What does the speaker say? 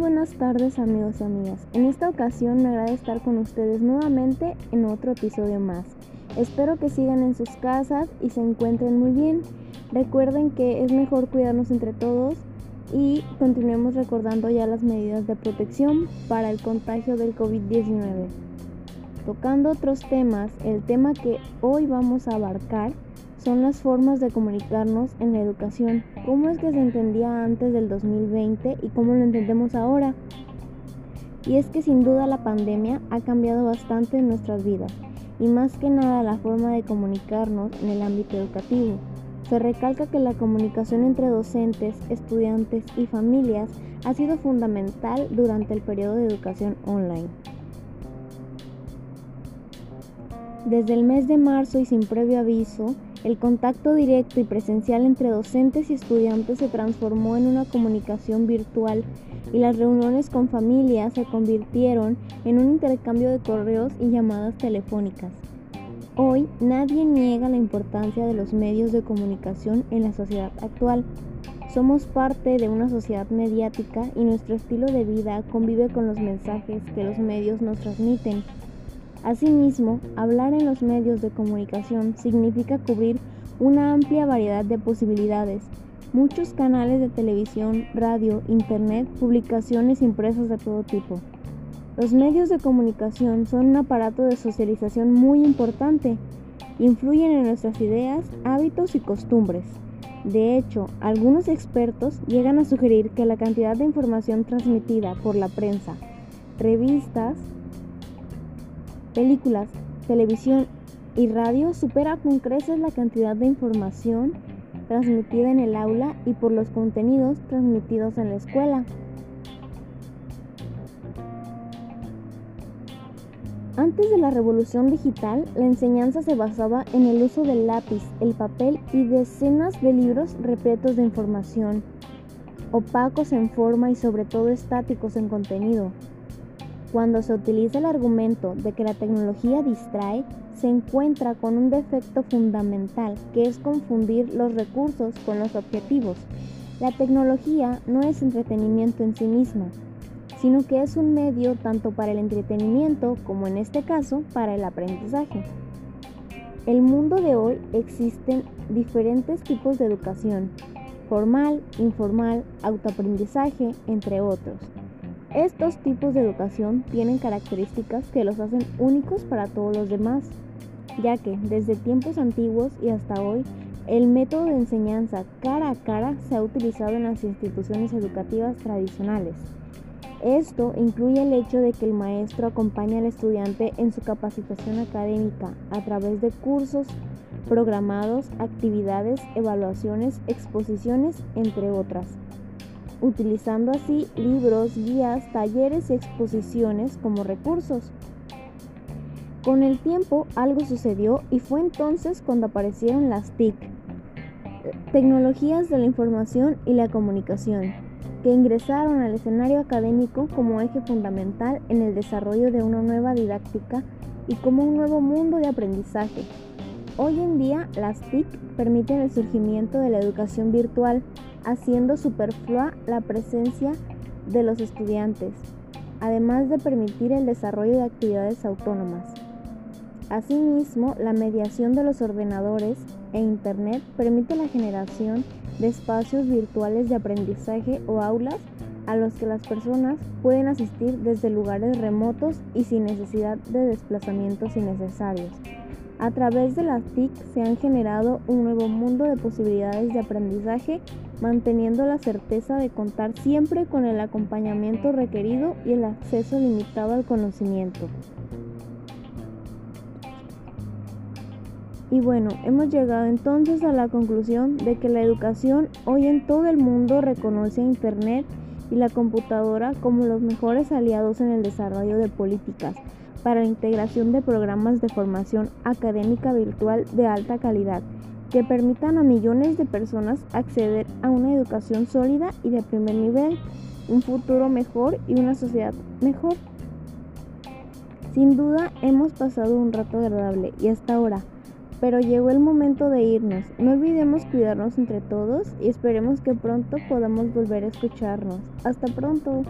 buenas tardes amigos y amigas. En esta ocasión me agrada estar con ustedes nuevamente en otro episodio más. Espero que sigan en sus casas y se encuentren muy bien. Recuerden que es mejor cuidarnos entre todos y continuemos recordando ya las medidas de protección para el contagio del COVID-19. Tocando otros temas, el tema que hoy vamos a abarcar son las formas de comunicarnos en la educación. ¿Cómo es que se entendía antes del 2020 y cómo lo entendemos ahora? Y es que sin duda la pandemia ha cambiado bastante nuestras vidas y más que nada la forma de comunicarnos en el ámbito educativo. Se recalca que la comunicación entre docentes, estudiantes y familias ha sido fundamental durante el periodo de educación online. Desde el mes de marzo y sin previo aviso, el contacto directo y presencial entre docentes y estudiantes se transformó en una comunicación virtual y las reuniones con familias se convirtieron en un intercambio de correos y llamadas telefónicas. Hoy nadie niega la importancia de los medios de comunicación en la sociedad actual. Somos parte de una sociedad mediática y nuestro estilo de vida convive con los mensajes que los medios nos transmiten. Asimismo, hablar en los medios de comunicación significa cubrir una amplia variedad de posibilidades, muchos canales de televisión, radio, internet, publicaciones impresas de todo tipo. Los medios de comunicación son un aparato de socialización muy importante. Influyen en nuestras ideas, hábitos y costumbres. De hecho, algunos expertos llegan a sugerir que la cantidad de información transmitida por la prensa, revistas, películas, televisión y radio supera con creces la cantidad de información transmitida en el aula y por los contenidos transmitidos en la escuela. Antes de la revolución digital, la enseñanza se basaba en el uso del lápiz, el papel y decenas de libros repletos de información, opacos en forma y sobre todo estáticos en contenido. Cuando se utiliza el argumento de que la tecnología distrae, se encuentra con un defecto fundamental, que es confundir los recursos con los objetivos. La tecnología no es entretenimiento en sí misma, sino que es un medio tanto para el entretenimiento como en este caso para el aprendizaje. El mundo de hoy existen diferentes tipos de educación, formal, informal, autoaprendizaje, entre otros. Estos tipos de educación tienen características que los hacen únicos para todos los demás, ya que desde tiempos antiguos y hasta hoy, el método de enseñanza cara a cara se ha utilizado en las instituciones educativas tradicionales. Esto incluye el hecho de que el maestro acompaña al estudiante en su capacitación académica a través de cursos programados, actividades, evaluaciones, exposiciones, entre otras utilizando así libros, guías, talleres y exposiciones como recursos. Con el tiempo algo sucedió y fue entonces cuando aparecieron las TIC, tecnologías de la información y la comunicación, que ingresaron al escenario académico como eje fundamental en el desarrollo de una nueva didáctica y como un nuevo mundo de aprendizaje. Hoy en día las TIC permiten el surgimiento de la educación virtual haciendo superflua la presencia de los estudiantes, además de permitir el desarrollo de actividades autónomas. Asimismo, la mediación de los ordenadores e Internet permite la generación de espacios virtuales de aprendizaje o aulas a los que las personas pueden asistir desde lugares remotos y sin necesidad de desplazamientos innecesarios. A través de las TIC se han generado un nuevo mundo de posibilidades de aprendizaje, manteniendo la certeza de contar siempre con el acompañamiento requerido y el acceso limitado al conocimiento. Y bueno, hemos llegado entonces a la conclusión de que la educación hoy en todo el mundo reconoce a Internet y la computadora como los mejores aliados en el desarrollo de políticas para la integración de programas de formación académica virtual de alta calidad que permitan a millones de personas acceder a una educación sólida y de primer nivel, un futuro mejor y una sociedad mejor. Sin duda hemos pasado un rato agradable y hasta ahora, pero llegó el momento de irnos. No olvidemos cuidarnos entre todos y esperemos que pronto podamos volver a escucharnos. Hasta pronto.